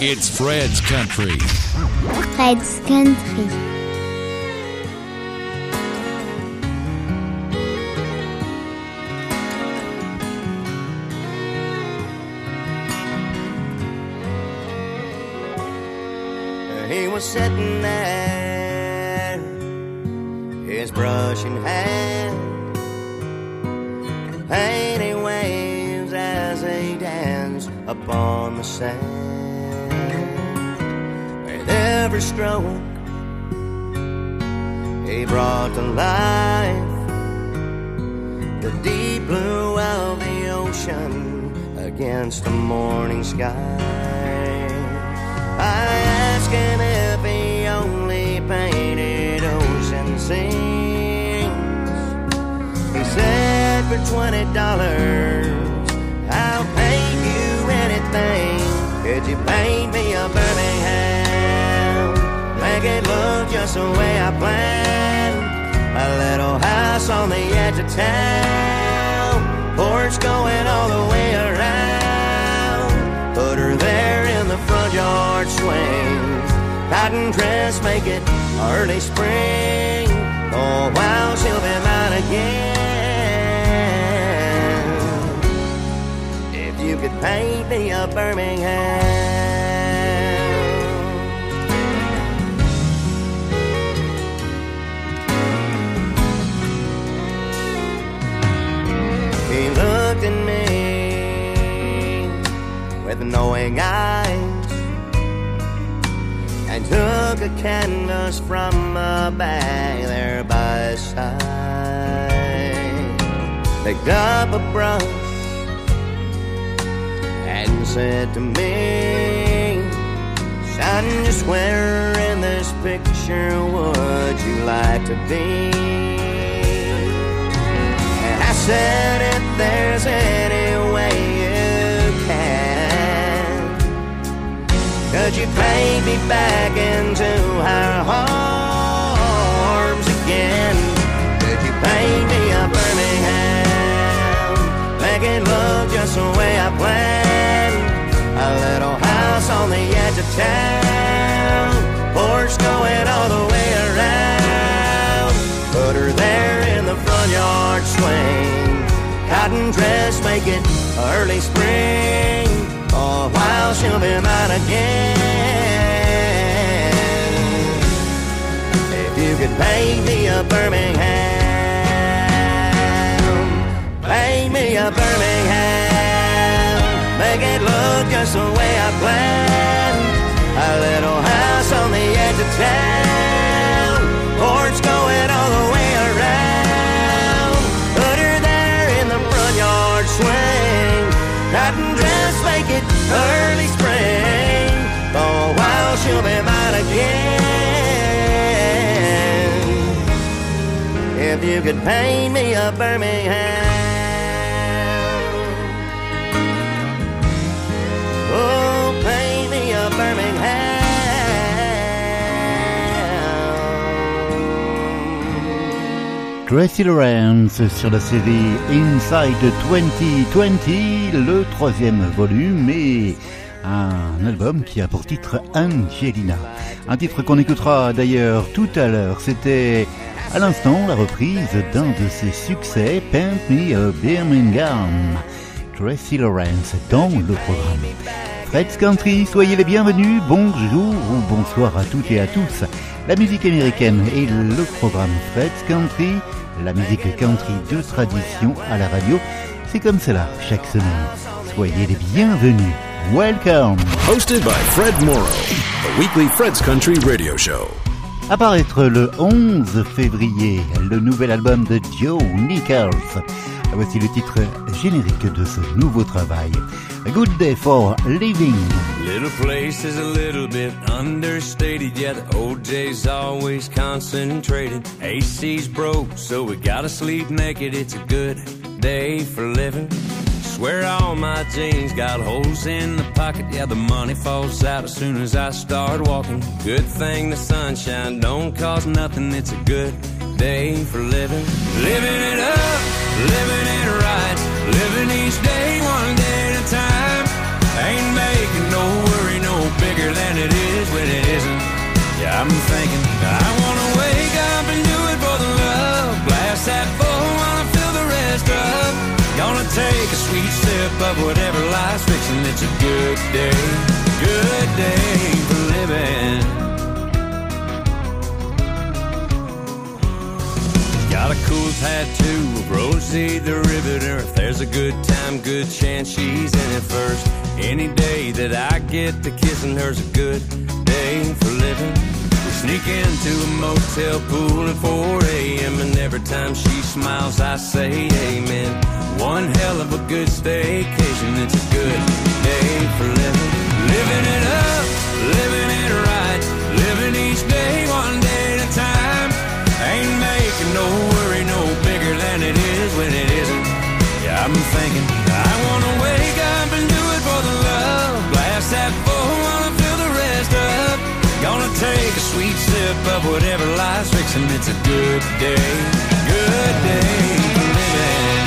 It's Fred's Country. Fred's Country. He was sitting there, his brush in hand, painting waves as he danced upon the sand. Every stroke, he brought to life the deep blue of the ocean against the morning sky. I asked him if he only painted ocean scenes. He said for twenty dollars, I'll paint you anything. Could you paint me a Birmingham? It look just the way I planned. A little house on the edge of town, porch going all the way around. Put her there in the front yard swing. Cotton dress, make it early spring. Oh, wow, she'll be mine again. If you could paint me a Birmingham. With knowing eyes and took a canvas from a bag there by his side. Picked up a brush and said to me, Son, just where in this picture would you like to be? And I said, if there's any way could you paint me back into her arms again? Could you paint me a Birmingham? Make it look just the way I planned. A little house on the edge of town, porch going all the way around. Put her there in the front yard swing. Cotton dress, make it early spring. For a while she'll be mine again. If you could paint me a Birmingham, paint me a Birmingham, make it look just the way I planned. A little house on the edge of town, porch going all the way If you could paint me a Birmingham. Oh, me a Birmingham. Tracy Lawrence sur la série Inside 2020, le troisième volume et un album qui a pour titre Angelina. Un titre qu'on écoutera d'ailleurs tout à l'heure. C'était à l'instant la reprise d'un de ses succès, Paint Me a Birmingham. Tracy Lawrence dans le programme. Fred's Country, soyez les bienvenus, bonjour ou bonsoir à toutes et à tous. La musique américaine et le programme Fred's Country, la musique country de tradition à la radio, c'est comme cela chaque semaine. Soyez les bienvenus. Welcome. Hosted by Fred Morrow, the weekly Fred's Country radio show. Apparaître le 11 février, le nouvel album de Joe Nichols. Voici le titre générique de ce nouveau travail. A Good Day for Living. Little place is a little bit understated, the OJ's always concentrated. AC's broke, so we gotta sleep naked. It's a good day for living. Swear all my jeans got holes in the pocket, yeah, the money falls out as soon as I start walking. Good thing the sunshine don't cost nothing, it's a good day for living. Living it up, living it right, living each day one day at a time. Ain't making no worry, no big I'm thinking, I wanna wake up and do it for the love. Blast that bowl take a sweet sip of whatever life's fixing. It's a good day, good day for living. Got a cool tattoo of Rosie the Riveter. If there's a good time, good chance she's in it first. Any day that I get to kissing her's a good day for living. Sneak into a motel pool at 4 a.m. and every time she smiles, I say amen. One hell of a good staycation. It's a good day for living. Living it up, living it right, living each day one day at a time. Ain't making no worry no bigger than it is when it isn't. Yeah, I'm thinking sweet sip of whatever life's fixing. It's a good day, good day for living.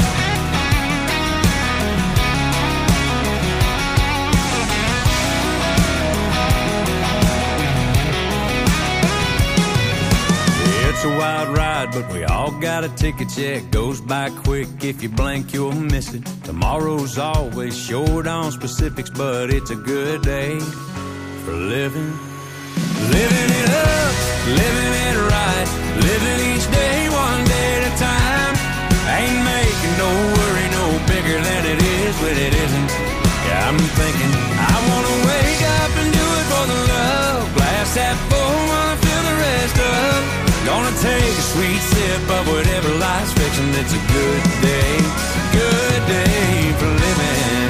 It's a wild ride, but we all got a ticket. Yeah, it goes by quick. If you blink, you'll miss it. Tomorrow's always short on specifics, but it's a good day for living. Living it up, living it right, living each day one day at a time. Ain't making no worry no bigger than it is when it isn't. Yeah, I'm thinking I wanna wake up and do it for the love. Blast that bowl while I fill the rest up. Gonna take a sweet sip of whatever life's fixing. It's a good day, good day for living.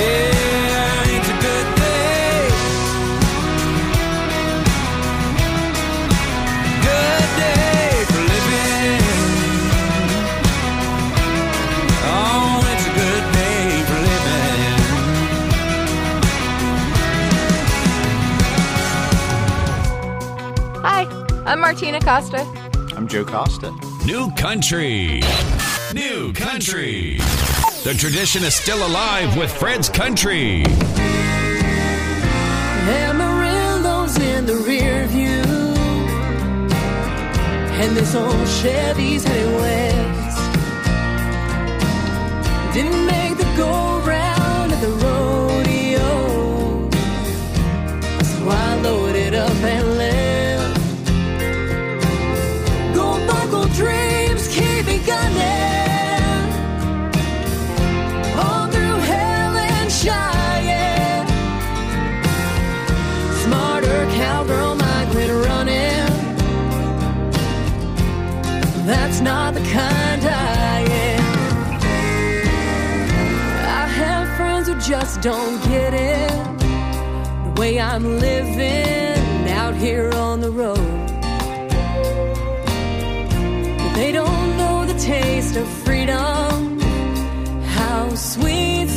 Yeah, I'm Martina Costa. I'm Joe Costa. New country. New country. The tradition is still alive with Fred's Country. Amarillo's in the rear view. And this old Chevy's heading west. Didn't make kind I am. I have friends who just don't get it. The way I'm living out here on the road. They don't know the taste of freedom. How sweet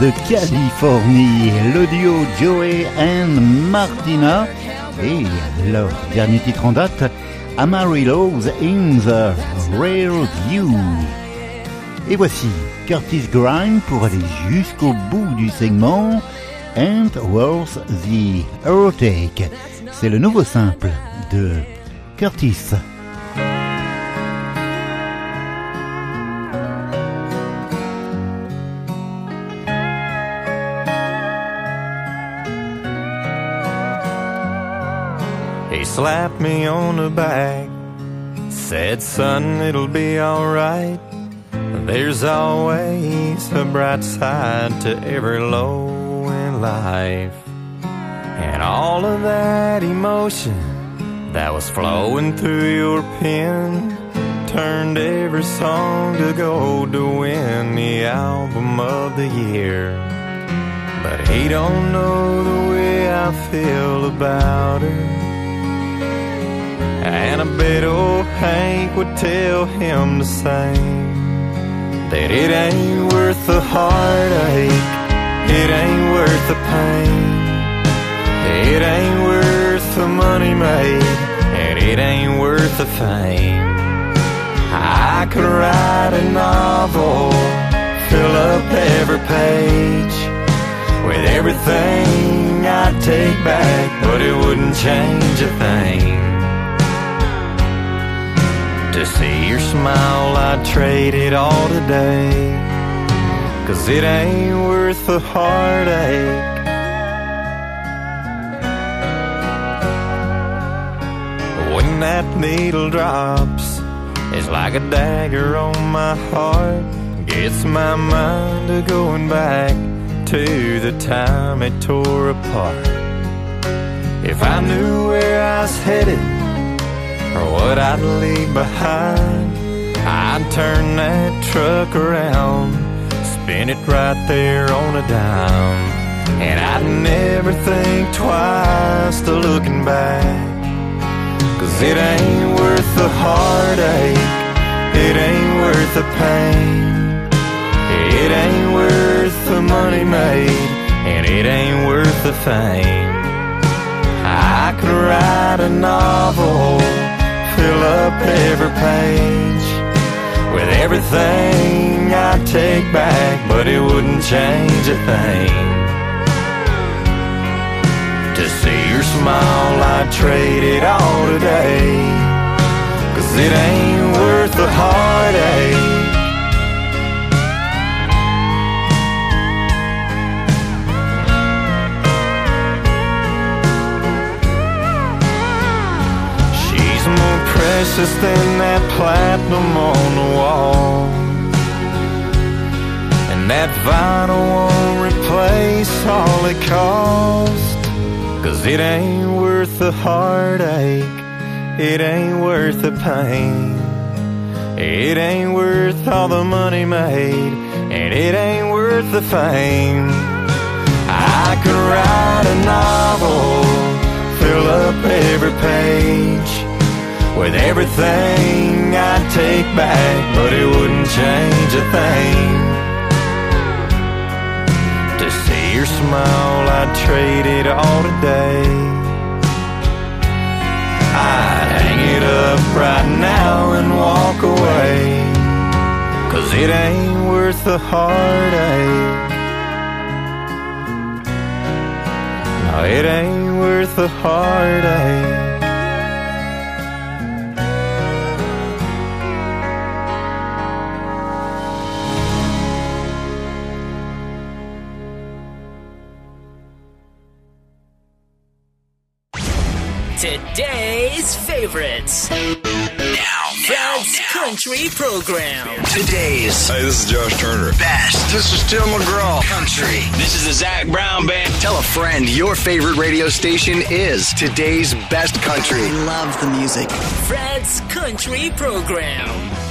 de Californie, le duo Joey and Martina et leur dernier titre en date, Amarillo's in the Rare View. Et voici Curtis Grind pour aller jusqu'au bout du segment And Worth the Earthquake. C'est le nouveau simple de Curtis. Slapped me on the back, said, Son, it'll be alright. There's always a bright side to every low in life. And all of that emotion that was flowing through your pen turned every song to gold to win the album of the year. But he don't know the way I feel about her. And I bet old Hank would tell him the same. That it ain't worth the heartache, it ain't worth the pain. It ain't worth the money made, and it ain't worth the fame. I could write a novel, fill up every page with everything I'd take back, but it wouldn't change a thing. To see your smile, I'd trade it all today. Cause it ain't worth the heartache. When that needle drops, it's like a dagger on my heart. Gets my mind to going back to the time it tore apart. If I knew where I was headed, or what I'd leave behind. I'd turn that truck around, spin it right there on a dime. And I'd never think twice to looking back. Cause it ain't worth the heartache, it ain't worth the pain. It ain't worth the money made, and it ain't worth the fame. I could write a novel fill up every page with everything I'd take back, but it wouldn't change a thing. To see your smile, I'd trade it all today. Cause it ain't worth the heartache. Precious than that platinum on the wall. And that vinyl won't replace all it cost. Cause it ain't worth the heartache, it ain't worth the pain. It ain't worth all the money made, and it ain't worth the fame. I could write a novel, fill up every page with everything I'd take back, but it wouldn't change a thing. To see your smile, I'd trade it all today. I'd hang it up right now and walk away. Cause it ain't worth the heartache. No, it ain't worth the heartache. Today's favorites. Now, Fred's Country Program. Today's Hey, this is Josh Turner. best. This is Tim McGraw. Country. This is the Zac Brown Band. Tell a friend your favorite radio station is today's best country. love the music. Fred's Country Program.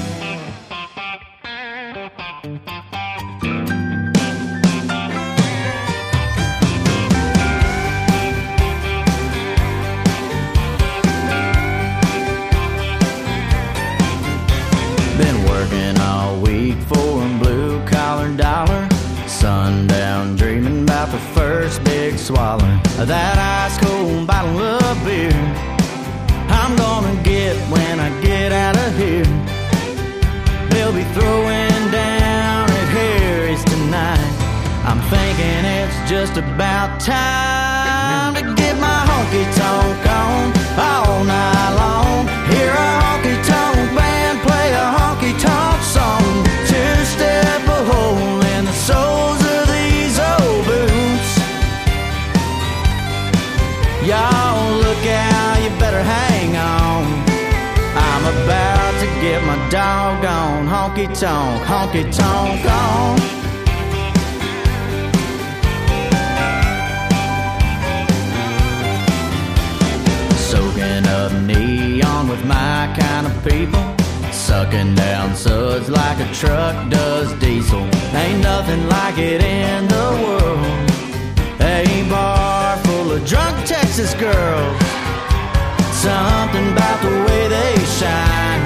For a blue collar dollar. the first big swallow of that ice cold bottle of beer. I'm gonna get when I get out of here. They'll be throwing down at Harry's tonight. I'm thinking it's just about time to get my honky tonk on all night my doggone honky tonk, honky tonk on. Soaking up neon with my kind of people. Sucking down suds like a truck does diesel. Ain't nothing like it in the world. A bar full of drunk Texas girls. Something about the way they shine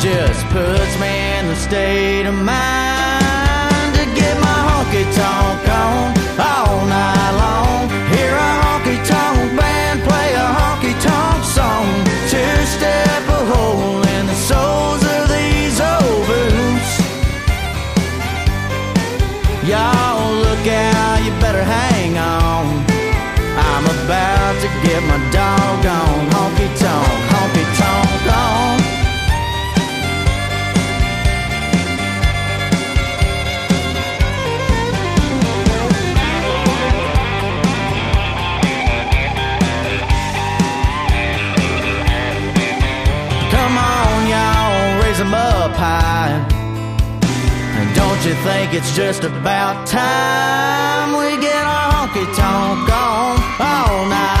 just puts me in the state of mind to get my honky tonk on all night long. Hear a honky tonk band play a honky tonk song. Two step a hole in the soles of these old boots. Y'all look out, you better hang on. I'm about to get my doggone honky tonk, honky tonk on. Think it's just about time we get a honky tonk on all night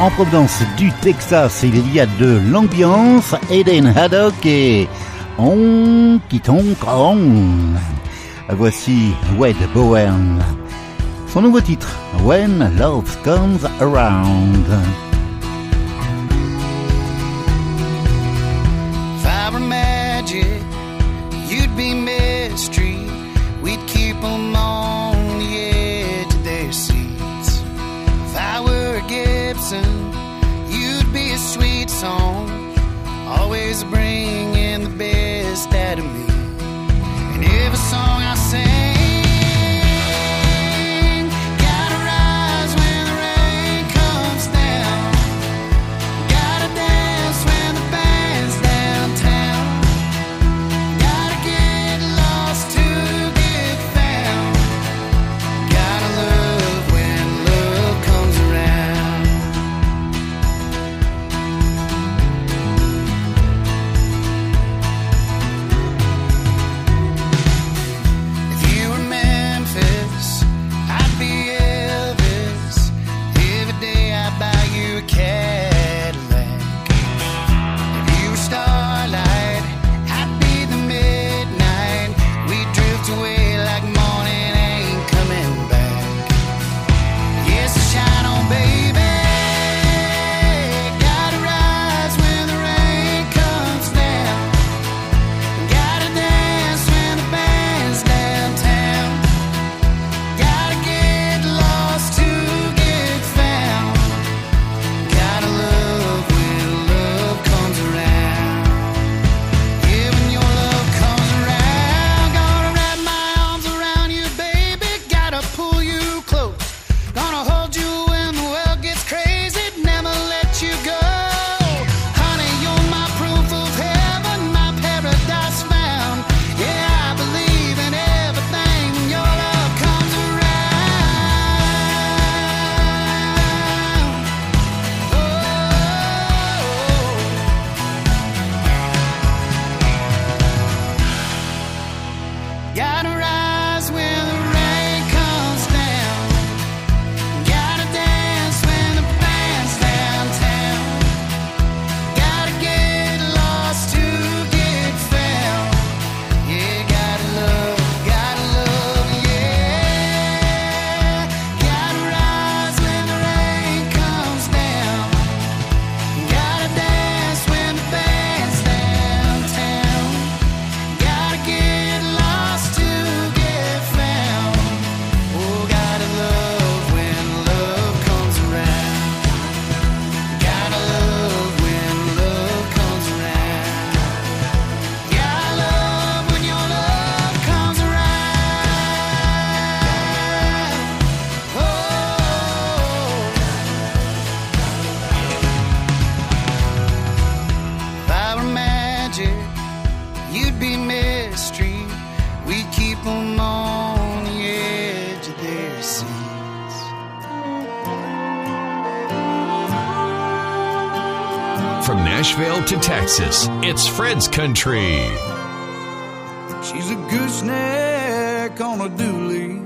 En provenance du Texas, il y a de l'ambiance. Eden Haddock et Honky Tonk On. Voici Wade Bowen. Son nouveau titre, When Love Comes Around. To Texas, it's Fred's Country. She's a gooseneck on a dually,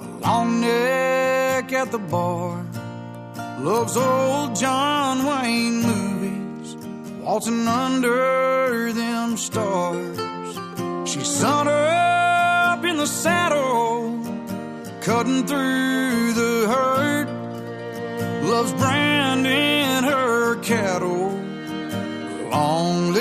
a long neck at the bar. Loves old John Wayne movies, waltzing under them stars. She's sun up in the saddle, cutting through the hurt. Loves branding her cattle. Long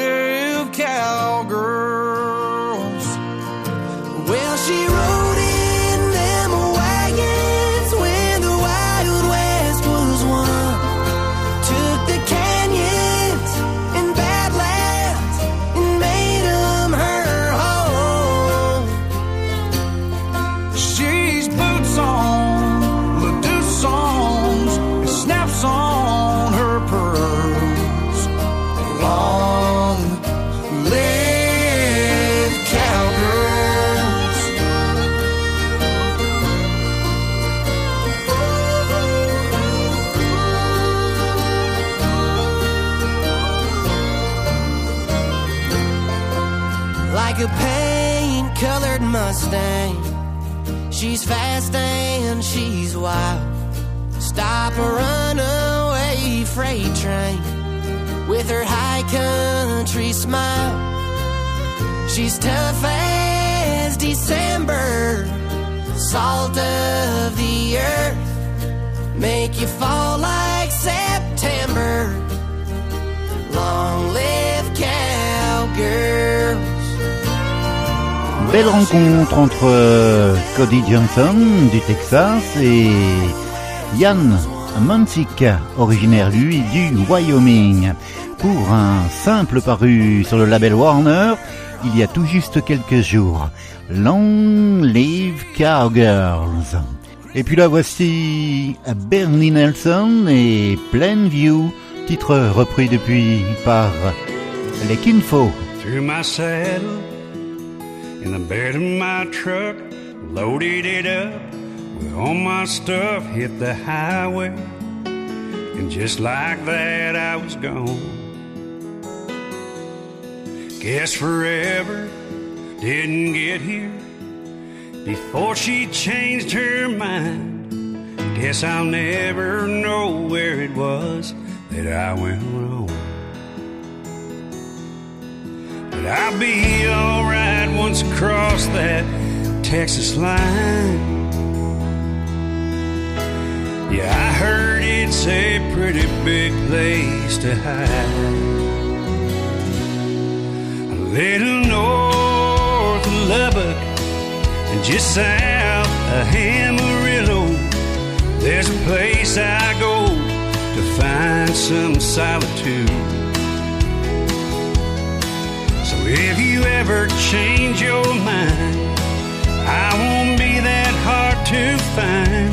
she's wild. Stop a runaway freight train with her high country smile. She's tough as December, salt of the earth, make you fall like Belle rencontre entre euh, Cody Johnson du Texas et Ian Munsick, originaire lui du Wyoming. Pour un simple paru sur le label Warner, il y a tout juste quelques jours. Long Live Cowgirls. Et puis là voici Bernie Nelson et Plainview, titre repris depuis par les Kinfo. In the bed of my truck, loaded it up with all my stuff, hit the highway, and just like that I was gone. Guess forever didn't get here before she changed her mind. Guess I'll never know where it was that I went wrong. But I'll be alright once across that Texas line. Yeah, I heard it's a pretty big place to hide. A little north of Lubbock and just south of Amarillo, there's a place I go to find some solitude. So if you ever change your mind, I won't be that hard to find.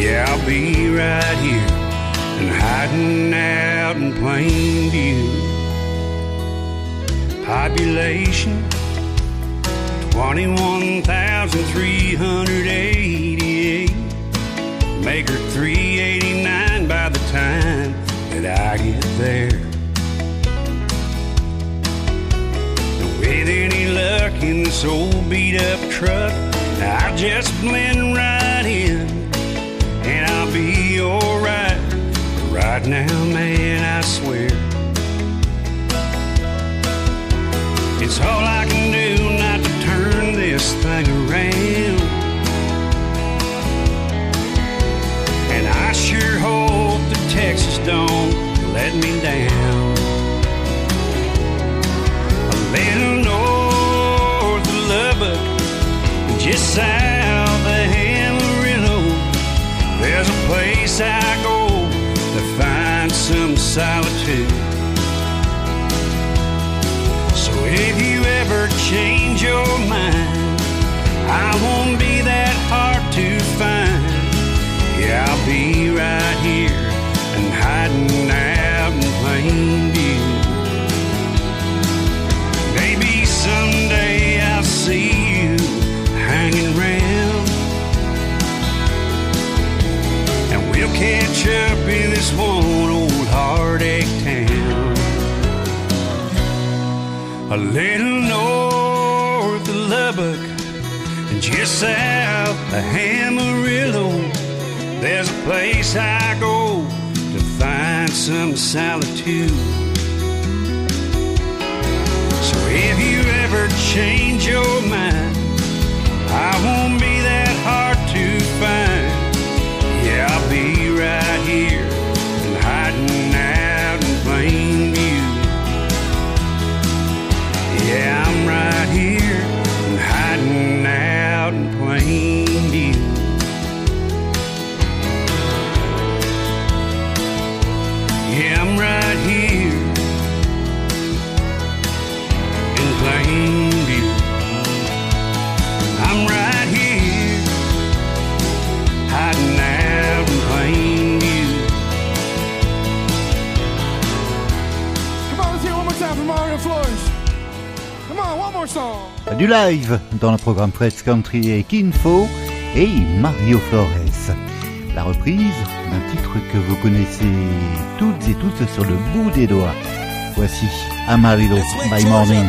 Yeah, I'll be right here and hiding out in plain view. Population 21,388. Make her 389 by the time that I get there. In this old beat up truck. I just blend right in, and I'll be alright. Right now, man, I swear. It's all I can do not to turn this thing around. And I sure hope that Texas don't let me down. Just south of Amarillo, there's a place I go to find some solitude. So if you ever change your mind, I won't be that hard to find. Yeah, I'll be right here and hiding out in plain up in this one old heartache town. A little north of Lubbock and just south of Amarillo, there's a place I go to find some solitude. So if you ever change your mind, I won't be that hard to find. Yeah, I'll be Du live dans le programme Fred's Country et Kinfo et Mario Flores. La reprise d'un titre que vous connaissez toutes et tous sur le bout des doigts. Voici Amarillo by Morning.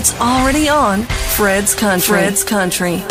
It's already on Fred's Country. Fred's Country.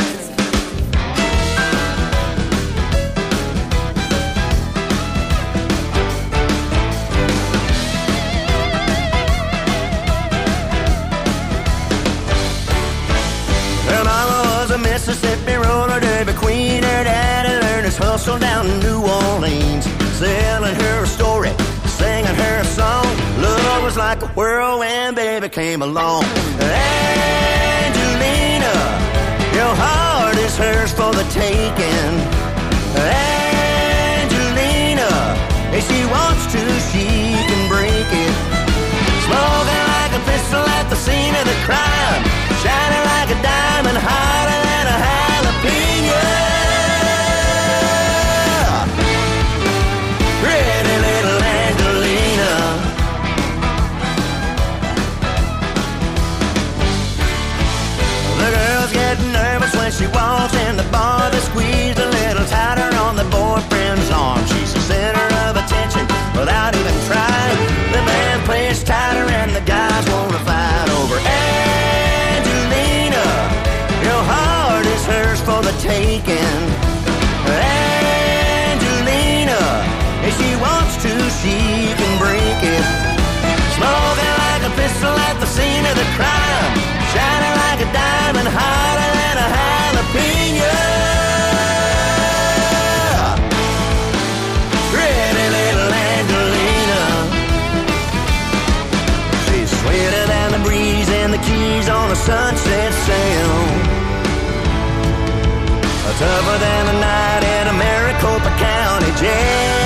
pistol at the scene of the crime, shining like a diamond, hotter than a jalapeno. Pretty little Angelina, she's sweeter than the breeze and the keys on a sunset sail. Tougher than a night in a Maricopa County jail.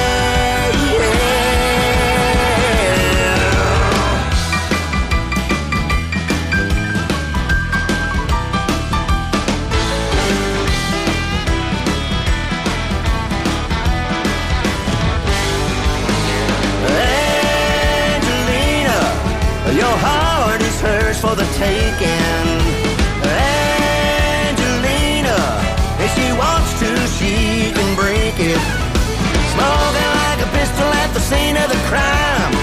Taking. Angelina, if she wants to, she can break it. Smoking like a pistol at the scene of the crime.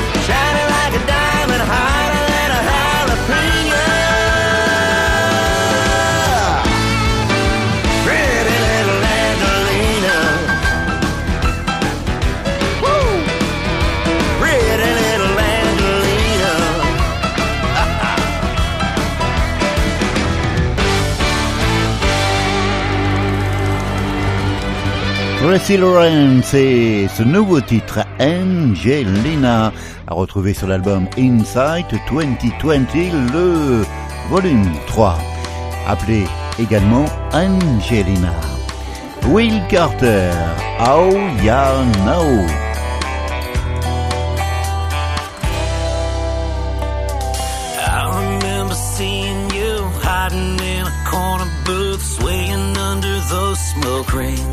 Tracy ce nouveau titre Angelina à retrouver sur l'album Insight 2020 le volume 3 appelé également Angelina. Will Carter, How Ya Know. I remember seeing you hiding in a corner under smoke rings.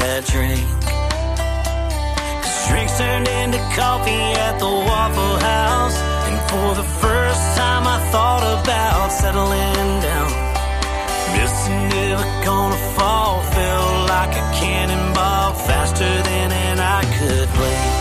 That drink. 'Cause drinks turned into coffee at the Waffle House. And for the first time, I thought about settling down. Missing never gonna fall. Felt like a cannonball faster than an eye could blink.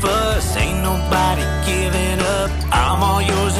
Fuss, ain't nobody giving up. I'm all yours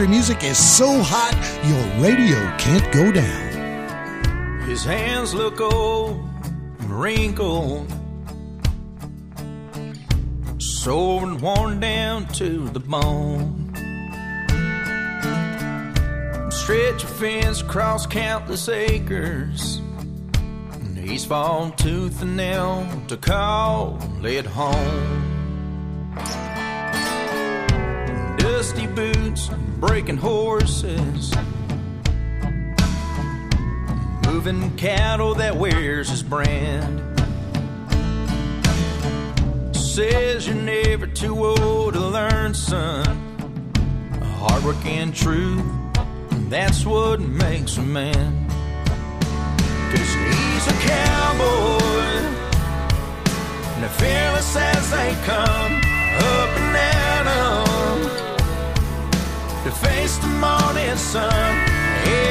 country music is so hot your radio can't go down. His hands look old and wrinkled, sore and worn down to the bone. Stretch a fence across countless acres. and He's fallen tooth and nail to call it home. Breaking horses, moving cattle that wears his brand. Says you're never too old to learn, son. Hard work and truth, that's what makes a man. Cause he's a cowboy, and fearless as they come, up and 'em to face the morning sun.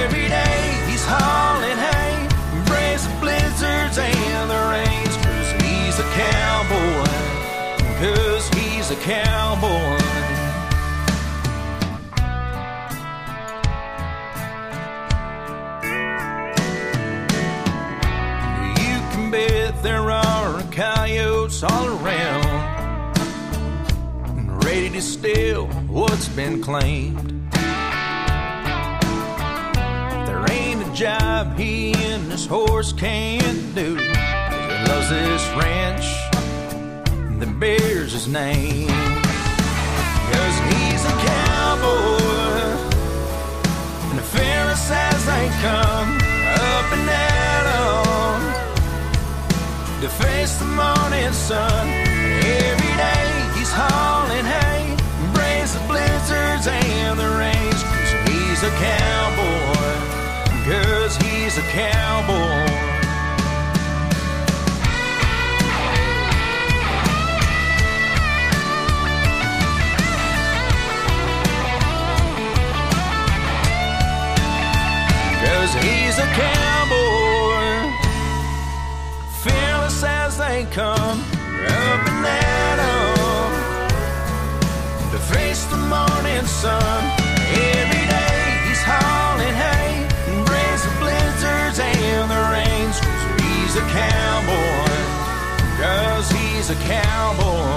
Every day he's hauling hay, embrace the blizzards and the rains. Cause he's a cowboy, cause he's a cowboy. You can bet there are coyotes all around ready to steal what's been claimed. There ain't a job he and his horse can't do. He loves this ranch that bears his name. Cause he's a cowboy, and the as they come, up and at 'em to face the morning sun. Every day he's hauling hay, blizzards and the rains. Cause he's a cowboy, cause he's a cowboy. Cause he's a cowboy, fearless as they come, up and at face the morning sun. Every day he's hauling hay, embrace the blizzards and the rains. Cause he's a cowboy, cause he's a cowboy.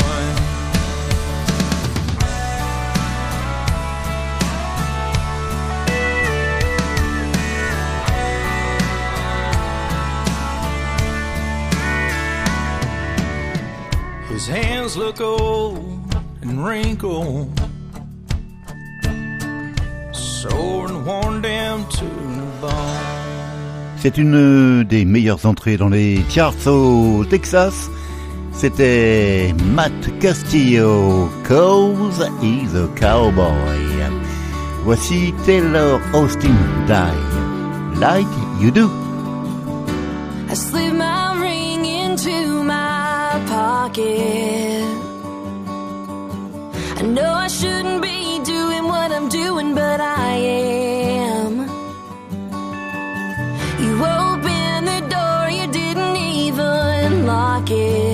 His hands look old and wrinkled, sore and worn down to the bone. C'est une des meilleures entrées dans les charts au Texas. C'était Matt Castillo, Cause he's a cowboy. Voici Taylor Austin Die, Like You Do. I slid my ring into my pocket. I know I shouldn't be doing what I'm doing, but I am. You opened the door, you didn't even lock it.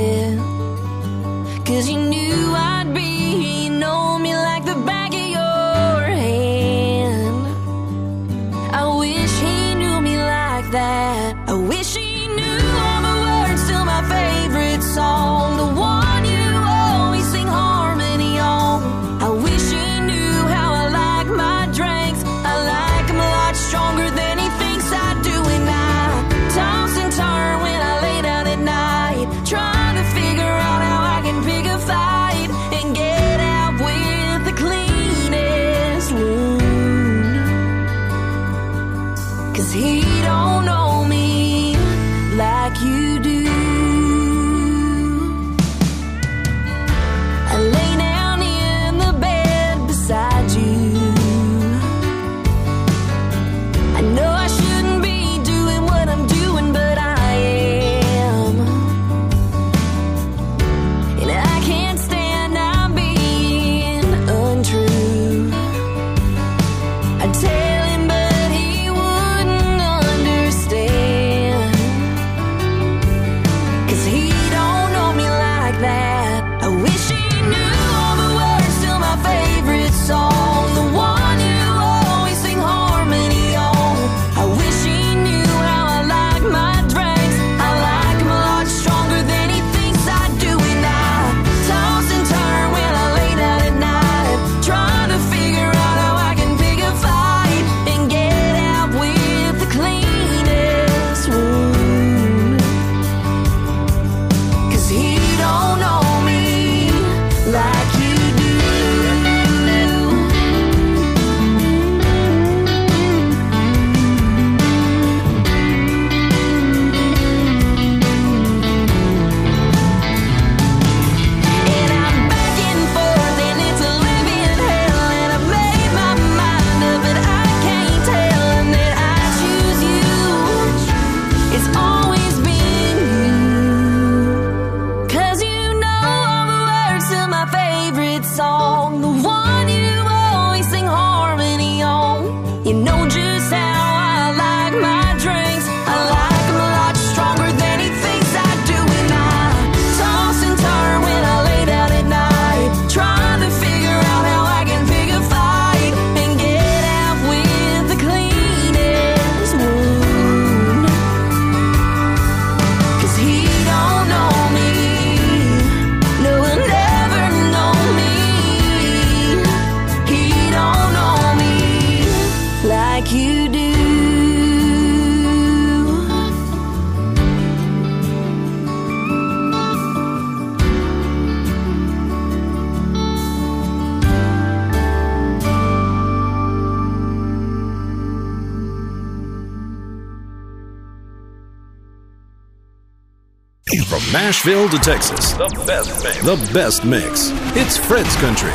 Nashville to Texas, the best mix. The best mix. It's Fred's Country.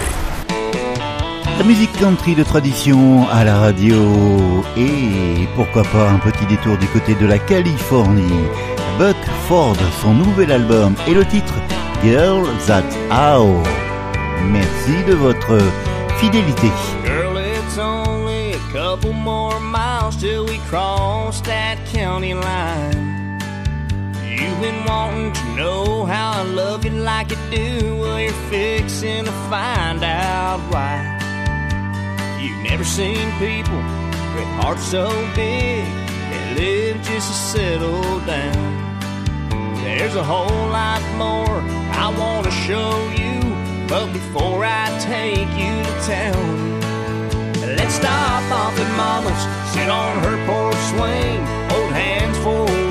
La musique country de tradition à la radio et pourquoi pas un petit détour du côté de la Californie. Buck Ford, son nouvel album et le titre Girl That's How. Merci de votre fidélité. Girl, it's only a couple more miles till we cross that county line. Been wanting to know how I love you like you do. Well, you're fixing to find out why. You've never seen people with hearts so big that live just to settle down. There's a whole lot more I want to show you, but before I take you to town, let's stop off at Mama's, sit on her porch swing, hold hands for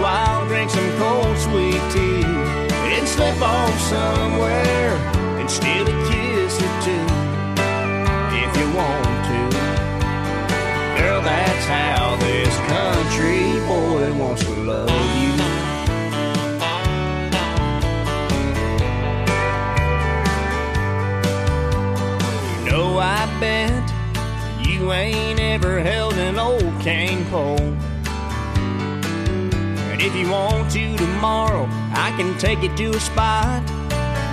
drink some cold sweet tea, then slip off somewhere and steal a kiss or two, if you want to. Girl, that's how this country boy wants to love you. You know, I bet you ain't ever held an old cane pole. If you want to tomorrow, I can take you to a spot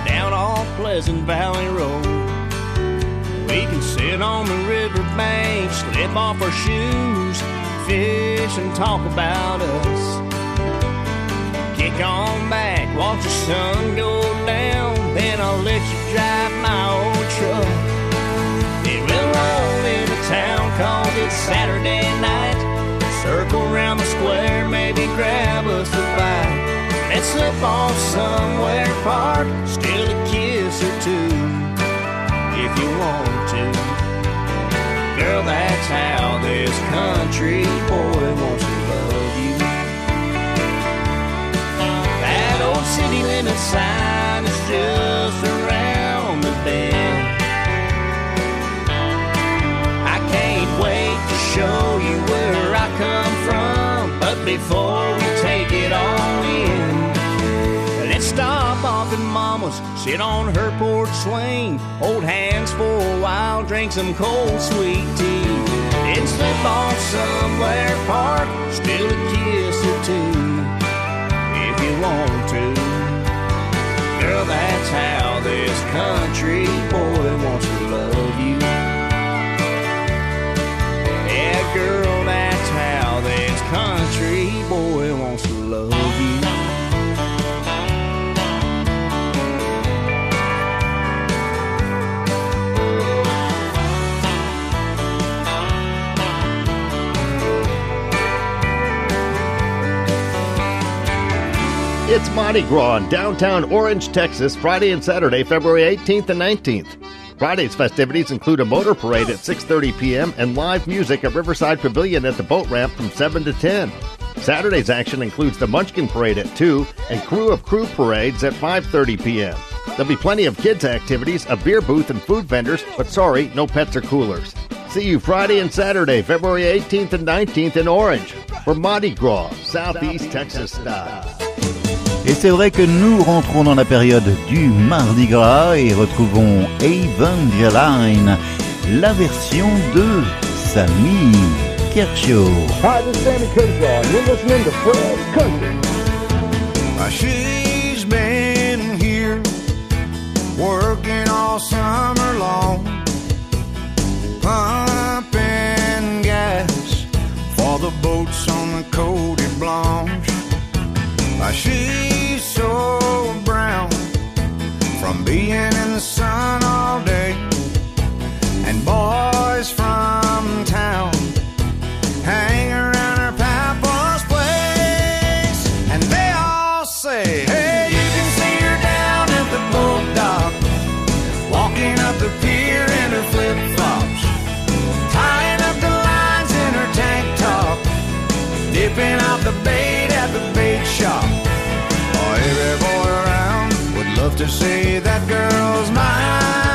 down off Pleasant Valley Road. We can sit on the riverbank, slip off our shoes, fish and talk about us. Kick on back, watch the sun go down, then I'll let you drive my old truck. Then we'll roll into town cause it's Saturday night. Circle around the square, grab us a bite. Let's slip off somewhere, park, steal a kiss or two if you want to. Girl, that's how this country boy wants to love you. That old city limit sign is just around the bend. I can't wait to show before we take it all in, Let's stop off at Mama's, sit on her porch swing, hold hands for a while, drink some cold sweet tea, then slip off somewhere, park, steal a kiss or two, if you want to. Girl, that's how this country boy wants to love you. Yeah, girl, It's Mardi Gras in downtown Orange, Texas, Friday and Saturday, February 18th and 19th. Friday's festivities include a motor parade at 6:30 p.m. and live music at Riverside Pavilion at the boat ramp from 7 to 10. Saturday's action includes the Munchkin Parade at 2 and Krewe of Krewe parades at 5:30 p.m. There'll be plenty of kids activities, a beer booth and food vendors, but sorry, no pets or coolers. See you Friday and Saturday, February 18th and 19th in Orange for Mardi Gras, Southeast Texas style. Et c'est vrai que nous rentrons dans la période du Mardi Gras et retrouvons Evangeline, la version de Sammy Kershaw. Hi, this is Sammy Kershaw, and you're listening to Fred's Country. Uh, She's been here working all summer long, pumping gas for the boats on the Cody Blanche. Uh, She's from being in the sun all day, and boys to say that girl's mine.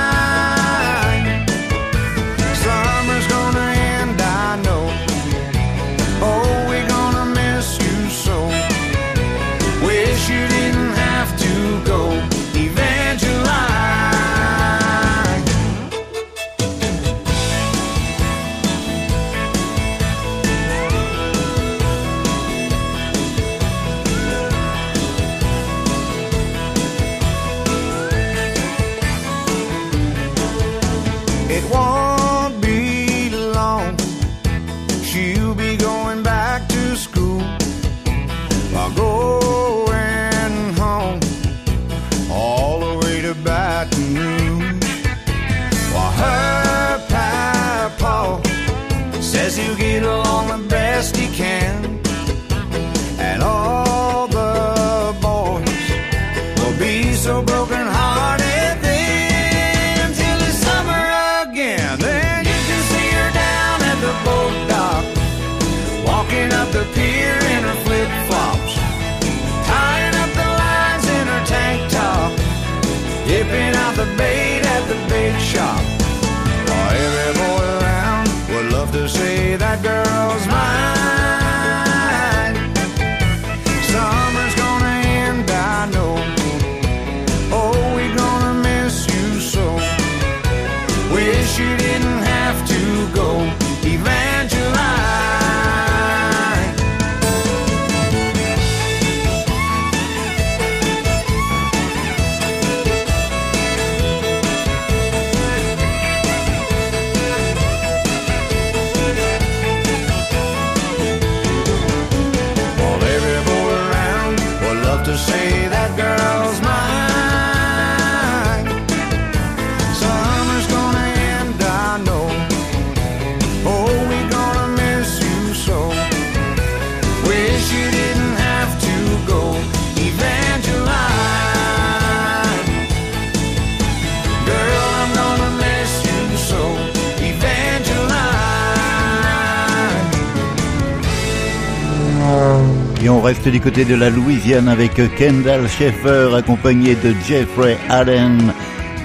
Et on reste du côté de la Louisiane avec Kendall Schaeffer accompagné de Jeffrey Allen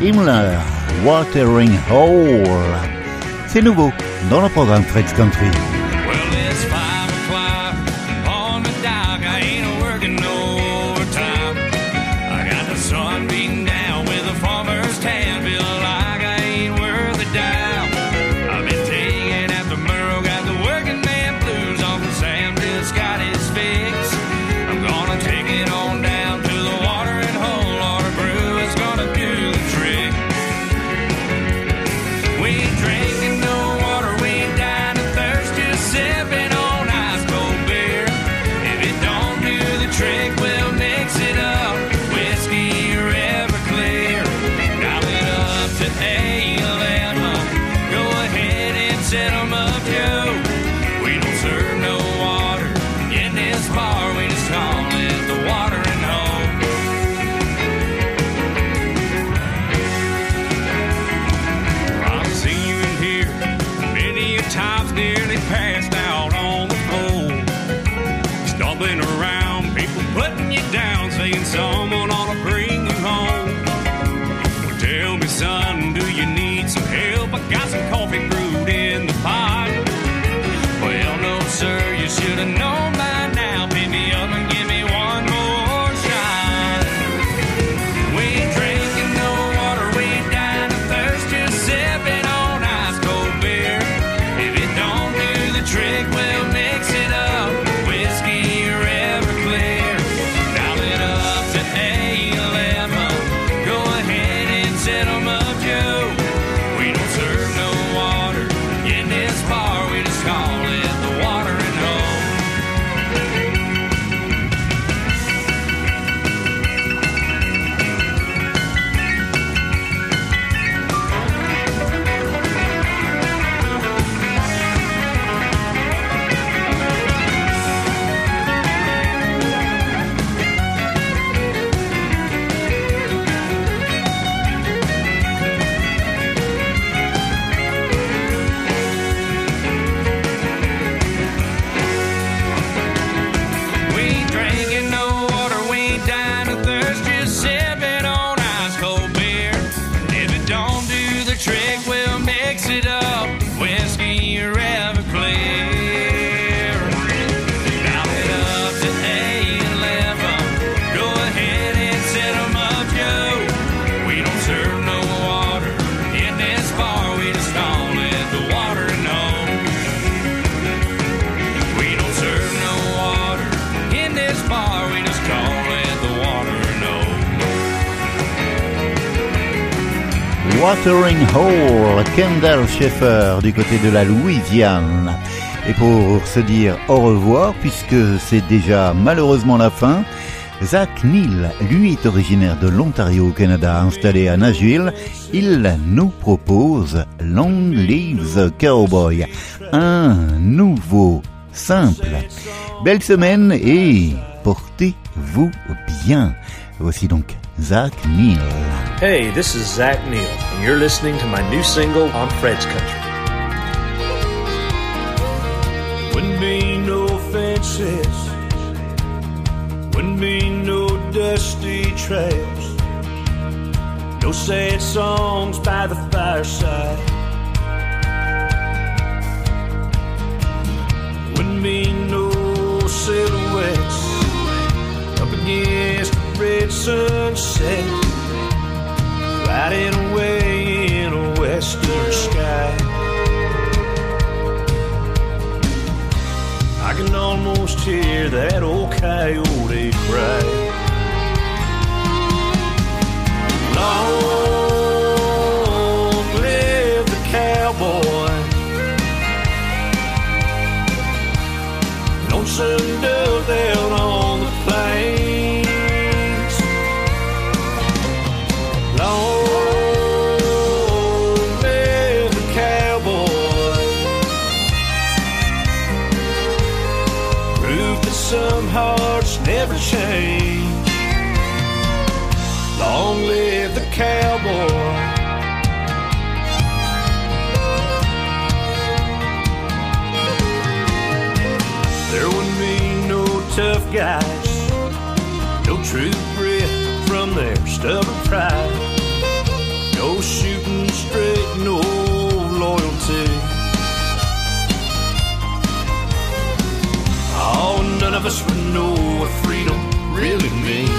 Himmler, Watering Hole. C'est nouveau dans le programme Fred's Country. Hole, Kendall Schaeffer du côté de la Louisiane. Et pour se dire au revoir, puisque c'est déjà malheureusement la fin, Zach Neal, lui est originaire de l'Ontario au Canada, installé à Nashville. Il nous propose Long Lives Cowboy, un nouveau simple. Belle semaine et portez-vous bien. Voici donc Zach Neil. Hey, this is Zach Neil, and you're listening to my new single on Fred's Country. Wouldn't be no fences, wouldn't be no dusty trails, no sad songs by the fireside. Wouldn't be no silhouettes up against the red sunset, riding away in a western sky. I can almost hear that old coyote cry. Long true grit from their stubborn pride, no shooting straight, no loyalty. Oh, none of us would know what freedom really means.